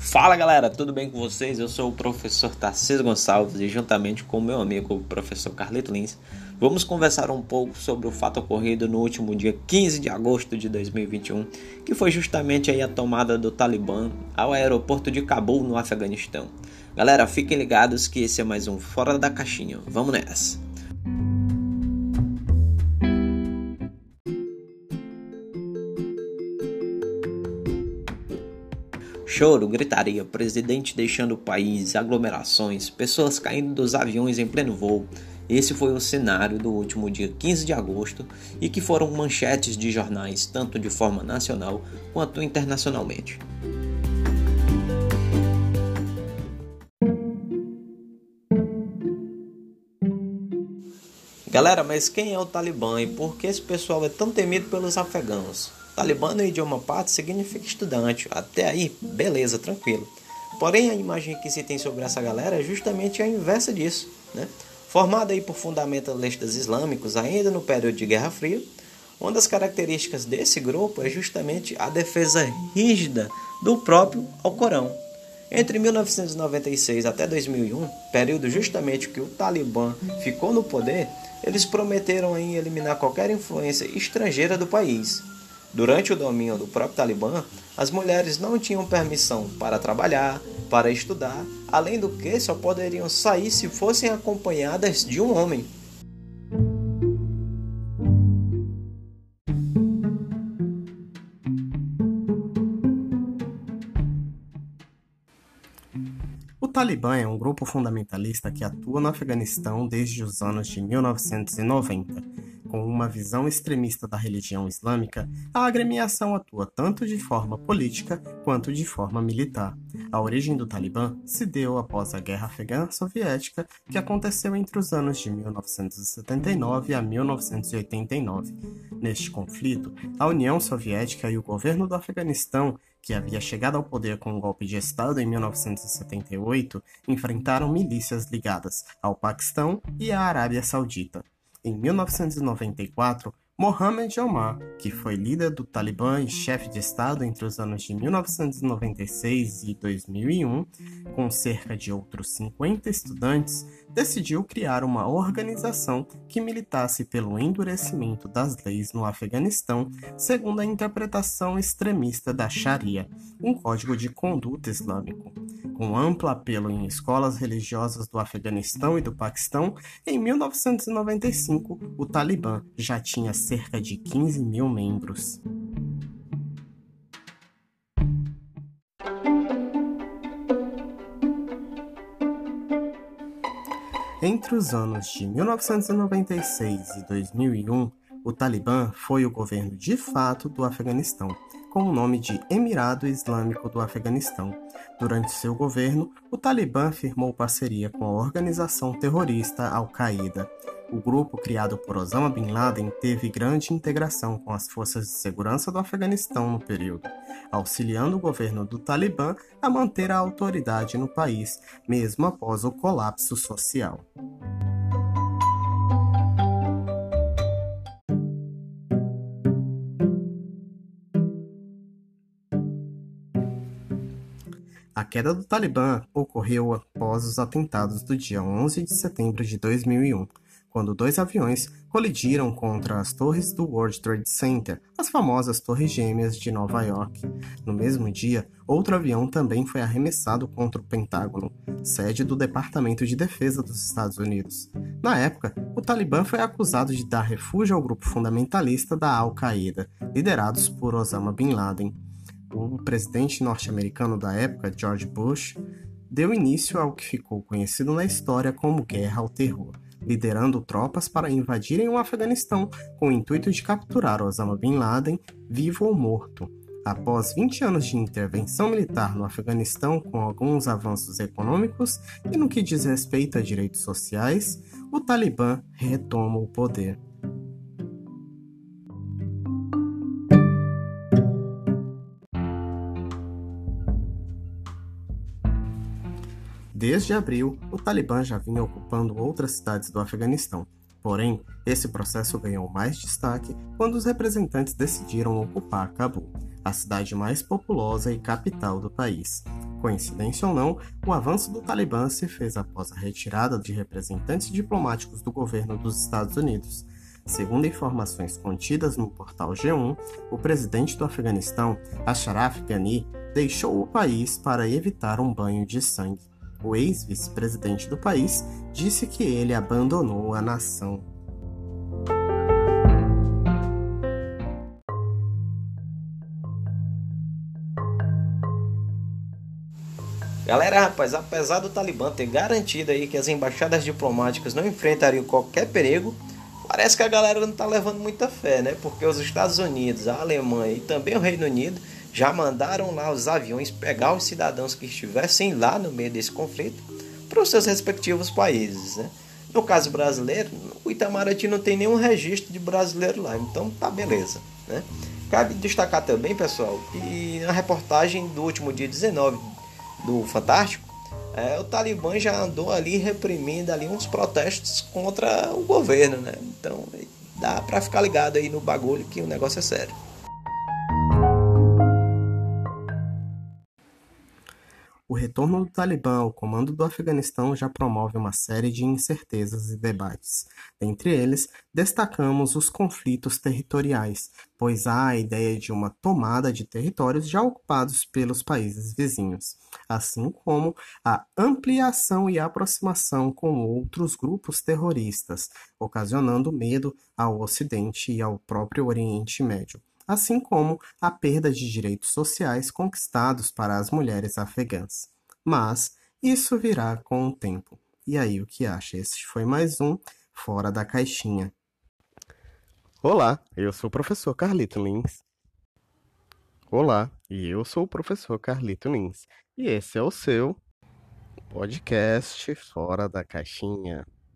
Fala galera, tudo bem com vocês? Eu sou o professor Tarcísio Gonçalves e juntamente com meu amigo o professor Carlito Lins, vamos conversar um pouco sobre o fato ocorrido no último dia 15 de agosto de 2021, que foi justamente aí a tomada do Talibã ao aeroporto de Cabul, no Afeganistão. Galera, fiquem ligados que esse é mais um Fora da Caixinha. Vamos nessa! Choro, gritaria, presidente deixando o país, aglomerações, pessoas caindo dos aviões em pleno voo. Esse foi o cenário do último dia 15 de agosto e que foram manchetes de jornais tanto de forma nacional quanto internacionalmente. Galera, mas quem é o Talibã e por que esse pessoal é tão temido pelos afegãos? Talibã no idioma pato significa estudante. Até aí, beleza, tranquilo. Porém, a imagem que se tem sobre essa galera é justamente a inversa disso. Né? Formada aí por fundamentalistas islâmicos ainda no período de Guerra Fria, uma das características desse grupo é justamente a defesa rígida do próprio Alcorão. Entre 1996 até 2001, período justamente que o Talibã ficou no poder, eles prometeram eliminar qualquer influência estrangeira do país. Durante o domínio do próprio Talibã, as mulheres não tinham permissão para trabalhar, para estudar, além do que só poderiam sair se fossem acompanhadas de um homem. O Talibã é um grupo fundamentalista que atua no Afeganistão desde os anos de 1990 com uma visão extremista da religião islâmica, a agremiação atua tanto de forma política quanto de forma militar. A origem do Talibã se deu após a Guerra Afegã Soviética, que aconteceu entre os anos de 1979 a 1989. Neste conflito, a União Soviética e o governo do Afeganistão que havia chegado ao poder com um golpe de Estado em 1978, enfrentaram milícias ligadas ao Paquistão e à Arábia Saudita. Em 1994, Mohammed Omar, que foi líder do Talibã e chefe de Estado entre os anos de 1996 e 2001, com cerca de outros 50 estudantes, decidiu criar uma organização que militasse pelo endurecimento das leis no Afeganistão, segundo a interpretação extremista da Sharia, um código de conduta islâmico com amplo apelo em escolas religiosas do Afeganistão e do Paquistão, em 1995 o Talibã já tinha cerca de 15 mil membros. Entre os anos de 1996 e 2001, o Talibã foi o governo de fato do Afeganistão com o nome de Emirado Islâmico do Afeganistão. Durante seu governo, o Talibã firmou parceria com a organização terrorista Al-Qaeda. O grupo criado por Osama Bin Laden teve grande integração com as forças de segurança do Afeganistão no período, auxiliando o governo do Talibã a manter a autoridade no país, mesmo após o colapso social. A queda do Talibã ocorreu após os atentados do dia 11 de setembro de 2001, quando dois aviões colidiram contra as torres do World Trade Center, as famosas Torres Gêmeas de Nova York. No mesmo dia, outro avião também foi arremessado contra o Pentágono, sede do Departamento de Defesa dos Estados Unidos. Na época, o Talibã foi acusado de dar refúgio ao grupo fundamentalista da Al-Qaeda, liderados por Osama Bin Laden o presidente norte-americano da época, George Bush, deu início ao que ficou conhecido na história como Guerra ao Terror, liderando tropas para invadirem o Afeganistão com o intuito de capturar Osama Bin Laden, vivo ou morto. Após 20 anos de intervenção militar no Afeganistão, com alguns avanços econômicos e no que diz respeito a direitos sociais, o Talibã retoma o poder. Desde abril, o Talibã já vinha ocupando outras cidades do Afeganistão. Porém, esse processo ganhou mais destaque quando os representantes decidiram ocupar Cabul, a cidade mais populosa e capital do país. Coincidência ou não, o avanço do Talibã se fez após a retirada de representantes diplomáticos do governo dos Estados Unidos. Segundo informações contidas no portal G1, o presidente do Afeganistão, Ashraf Ghani, deixou o país para evitar um banho de sangue. O ex-vice-presidente do país disse que ele abandonou a nação. Galera, rapaz, apesar do Talibã ter garantido aí que as embaixadas diplomáticas não enfrentariam qualquer perigo, parece que a galera não está levando muita fé, né? Porque os Estados Unidos, a Alemanha e também o Reino Unido já mandaram lá os aviões pegar os cidadãos que estivessem lá no meio desse conflito para os seus respectivos países, né? No caso brasileiro, o Itamaraty não tem nenhum registro de brasileiro lá, então tá beleza, né? Cabe destacar também, pessoal, que na reportagem do último dia 19 do Fantástico, é, o Talibã já andou ali reprimindo ali uns protestos contra o governo, né? Então dá para ficar ligado aí no bagulho que o negócio é sério. O retorno do Talibã ao comando do Afeganistão já promove uma série de incertezas e debates. Dentre eles, destacamos os conflitos territoriais, pois há a ideia de uma tomada de territórios já ocupados pelos países vizinhos, assim como a ampliação e aproximação com outros grupos terroristas, ocasionando medo ao Ocidente e ao próprio Oriente Médio assim como a perda de direitos sociais conquistados para as mulheres afegãs. Mas isso virá com o tempo. E aí, o que acha? Este foi mais um Fora da Caixinha. Olá, eu sou o professor Carlito Lins. Olá, e eu sou o professor Carlito Lins. E esse é o seu podcast Fora da Caixinha.